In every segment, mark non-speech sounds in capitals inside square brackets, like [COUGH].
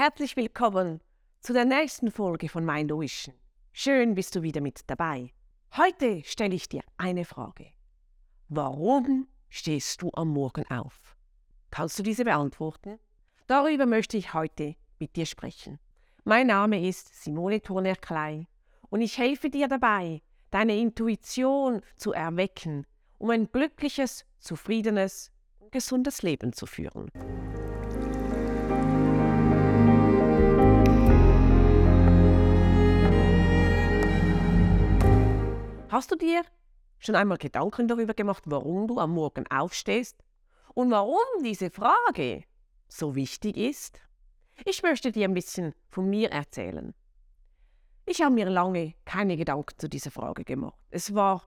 Herzlich willkommen zu der nächsten Folge von Mein Vision. Schön bist du wieder mit dabei. Heute stelle ich dir eine Frage. Warum stehst du am Morgen auf? Kannst du diese beantworten? Darüber möchte ich heute mit dir sprechen. Mein Name ist Simone Turner-Klein und ich helfe dir dabei, deine Intuition zu erwecken, um ein glückliches, zufriedenes und gesundes Leben zu führen. Hast du dir schon einmal Gedanken darüber gemacht, warum du am Morgen aufstehst und warum diese Frage so wichtig ist? Ich möchte dir ein bisschen von mir erzählen. Ich habe mir lange keine Gedanken zu dieser Frage gemacht. Es war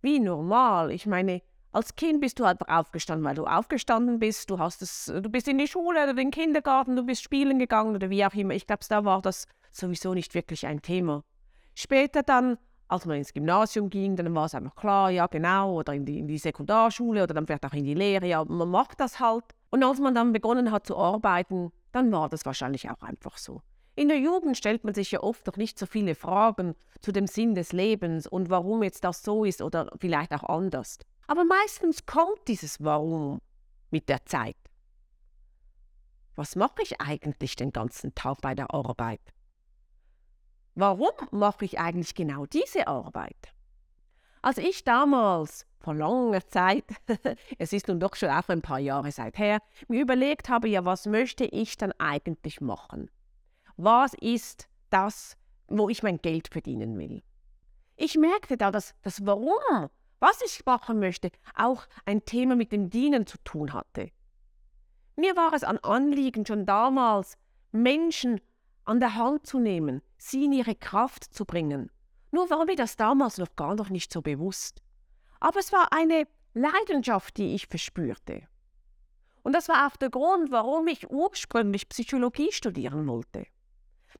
wie normal. Ich meine, als Kind bist du einfach aufgestanden, weil du aufgestanden bist. Du, hast es, du bist in die Schule oder den Kindergarten, du bist spielen gegangen oder wie auch immer. Ich glaube, da war das sowieso nicht wirklich ein Thema. Später dann als man ins Gymnasium ging, dann war es einfach klar, ja genau, oder in die, in die Sekundarschule oder dann vielleicht auch in die Lehre, ja, man macht das halt. Und als man dann begonnen hat zu arbeiten, dann war das wahrscheinlich auch einfach so. In der Jugend stellt man sich ja oft noch nicht so viele Fragen zu dem Sinn des Lebens und warum jetzt das so ist oder vielleicht auch anders. Aber meistens kommt dieses Warum mit der Zeit. Was mache ich eigentlich den ganzen Tag bei der Arbeit? Warum mache ich eigentlich genau diese Arbeit? Als ich damals vor langer Zeit, [LAUGHS] es ist nun doch schon auch ein paar Jahre seither, mir überlegt habe, ja, was möchte ich dann eigentlich machen? Was ist das, wo ich mein Geld verdienen will? Ich merkte da, dass das Warum, was ich machen möchte, auch ein Thema mit dem Dienen zu tun hatte. Mir war es an Anliegen schon damals, Menschen an der Hand zu nehmen, sie in ihre Kraft zu bringen. Nur war mir das damals noch gar noch nicht so bewusst. Aber es war eine Leidenschaft, die ich verspürte. Und das war auch der Grund, warum ich ursprünglich Psychologie studieren wollte.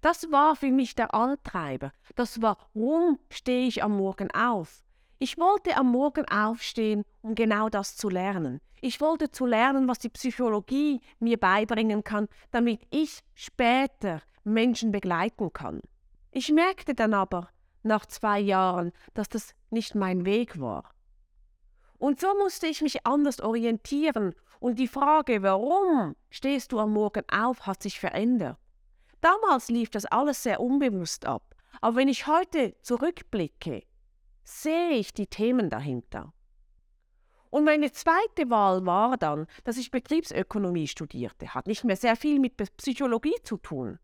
Das war für mich der Antreiber. Das war, warum stehe ich am Morgen auf? Ich wollte am Morgen aufstehen, um genau das zu lernen. Ich wollte zu lernen, was die Psychologie mir beibringen kann, damit ich später Menschen begleiten kann. Ich merkte dann aber nach zwei Jahren, dass das nicht mein Weg war. Und so musste ich mich anders orientieren und die Frage, warum stehst du am Morgen auf, hat sich verändert. Damals lief das alles sehr unbewusst ab, aber wenn ich heute zurückblicke, sehe ich die Themen dahinter. Und meine zweite Wahl war dann, dass ich Betriebsökonomie studierte. Hat nicht mehr sehr viel mit Psychologie zu tun.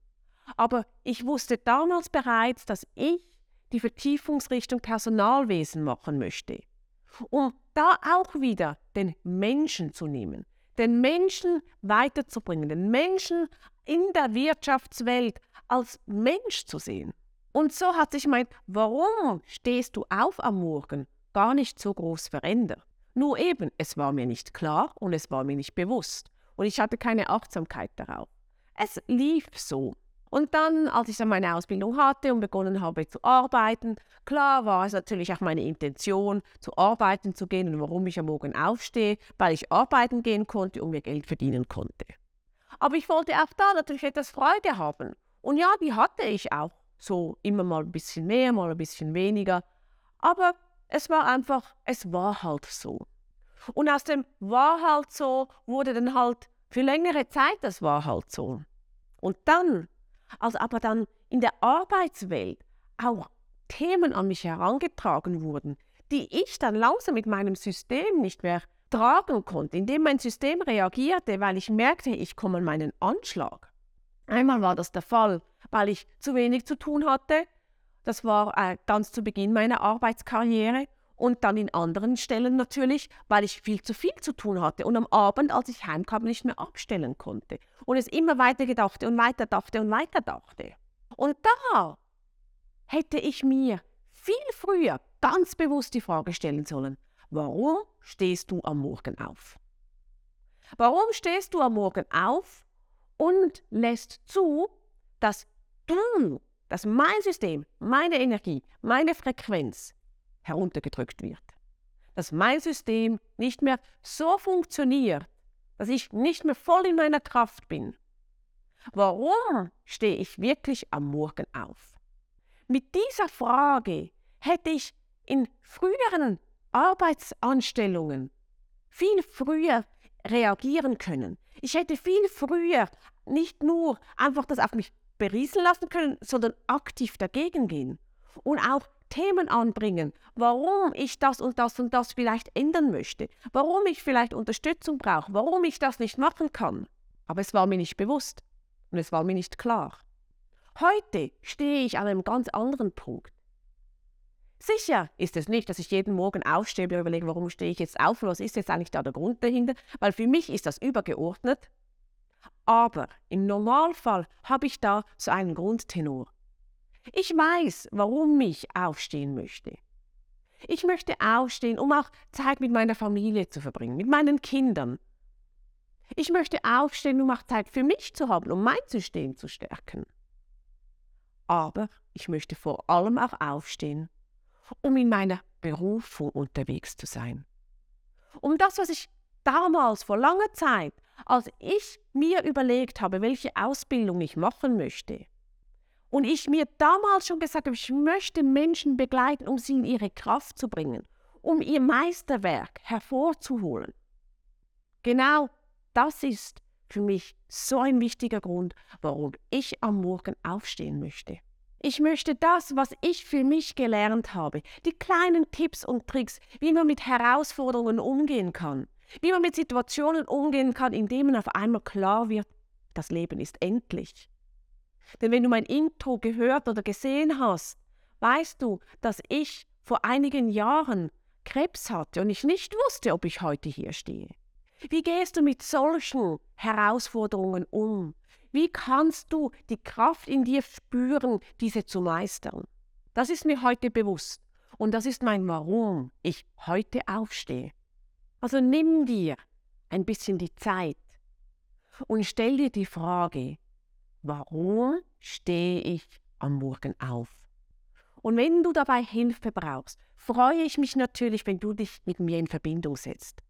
Aber ich wusste damals bereits, dass ich die Vertiefungsrichtung Personalwesen machen möchte. Um da auch wieder den Menschen zu nehmen, den Menschen weiterzubringen, den Menschen in der Wirtschaftswelt als Mensch zu sehen. Und so hat sich mein Warum stehst du auf am Morgen gar nicht so groß verändert. Nur eben, es war mir nicht klar und es war mir nicht bewusst. Und ich hatte keine Achtsamkeit darauf. Es lief so. Und dann, als ich dann meine Ausbildung hatte und begonnen habe zu arbeiten, klar war es natürlich auch meine Intention, zu arbeiten zu gehen und warum ich am Morgen aufstehe, weil ich arbeiten gehen konnte und mir Geld verdienen konnte. Aber ich wollte auch da natürlich etwas Freude haben. Und ja, die hatte ich auch. So immer mal ein bisschen mehr, mal ein bisschen weniger. Aber es war einfach, es war halt so. Und aus dem war halt so wurde dann halt für längere Zeit, das war halt so. Und dann als aber dann in der Arbeitswelt auch Themen an mich herangetragen wurden, die ich dann langsam mit meinem System nicht mehr tragen konnte, indem mein System reagierte, weil ich merkte, ich komme an meinen Anschlag. Einmal war das der Fall, weil ich zu wenig zu tun hatte. Das war äh, ganz zu Beginn meiner Arbeitskarriere und dann in anderen Stellen natürlich, weil ich viel zu viel zu tun hatte und am Abend, als ich heimkam, nicht mehr abstellen konnte. Und es immer weiter gedachte und weiter dachte und weiter dachte. Und da hätte ich mir viel früher ganz bewusst die Frage stellen sollen, warum stehst du am Morgen auf? Warum stehst du am Morgen auf und lässt zu, dass du, dass mein System, meine Energie, meine Frequenz heruntergedrückt wird. Dass mein System nicht mehr so funktioniert, dass ich nicht mehr voll in meiner Kraft bin. Warum stehe ich wirklich am Morgen auf? Mit dieser Frage hätte ich in früheren Arbeitsanstellungen viel früher reagieren können. Ich hätte viel früher nicht nur einfach das auf mich berieseln lassen können, sondern aktiv dagegen gehen und auch Themen anbringen, warum ich das und das und das vielleicht ändern möchte, warum ich vielleicht Unterstützung brauche, warum ich das nicht machen kann. Aber es war mir nicht bewusst und es war mir nicht klar. Heute stehe ich an einem ganz anderen Punkt. Sicher ist es nicht, dass ich jeden Morgen aufstehe und überlege, warum stehe ich jetzt auf und was ist jetzt eigentlich da der Grund dahinter, weil für mich ist das übergeordnet. Aber im Normalfall habe ich da so einen Grundtenor. Ich weiß, warum ich aufstehen möchte. Ich möchte aufstehen, um auch Zeit mit meiner Familie zu verbringen, mit meinen Kindern. Ich möchte aufstehen, um auch Zeit für mich zu haben, um mein System zu stärken. Aber ich möchte vor allem auch aufstehen, um in meiner Berufung unterwegs zu sein. Um das, was ich damals vor langer Zeit, als ich mir überlegt habe, welche Ausbildung ich machen möchte, und ich mir damals schon gesagt habe, ich möchte Menschen begleiten, um sie in ihre Kraft zu bringen, um ihr Meisterwerk hervorzuholen. Genau das ist für mich so ein wichtiger Grund, warum ich am Morgen aufstehen möchte. Ich möchte das, was ich für mich gelernt habe, die kleinen Tipps und Tricks, wie man mit Herausforderungen umgehen kann, wie man mit Situationen umgehen kann, in denen auf einmal klar wird, das Leben ist endlich. Denn wenn du mein Intro gehört oder gesehen hast, weißt du, dass ich vor einigen Jahren Krebs hatte und ich nicht wusste, ob ich heute hier stehe. Wie gehst du mit solchen Herausforderungen um? Wie kannst du die Kraft in dir spüren, diese zu meistern? Das ist mir heute bewusst und das ist mein Warum ich heute aufstehe. Also nimm dir ein bisschen die Zeit und stell dir die Frage, warum stehe ich am Morgen auf? Und wenn du dabei Hilfe brauchst, freue ich mich natürlich, wenn du dich mit mir in Verbindung setzt.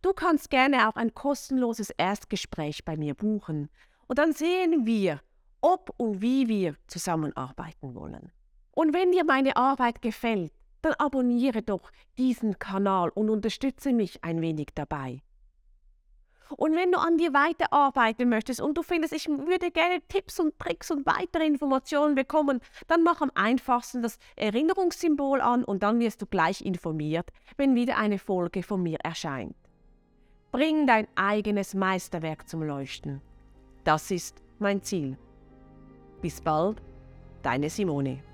Du kannst gerne auch ein kostenloses Erstgespräch bei mir buchen und dann sehen wir, ob und wie wir zusammenarbeiten wollen. Und wenn dir meine Arbeit gefällt, dann abonniere doch diesen Kanal und unterstütze mich ein wenig dabei. Und wenn du an dir weiterarbeiten möchtest und du findest, ich würde gerne Tipps und Tricks und weitere Informationen bekommen, dann mach am einfachsten das Erinnerungssymbol an und dann wirst du gleich informiert, wenn wieder eine Folge von mir erscheint. Bring dein eigenes Meisterwerk zum Leuchten. Das ist mein Ziel. Bis bald, deine Simone.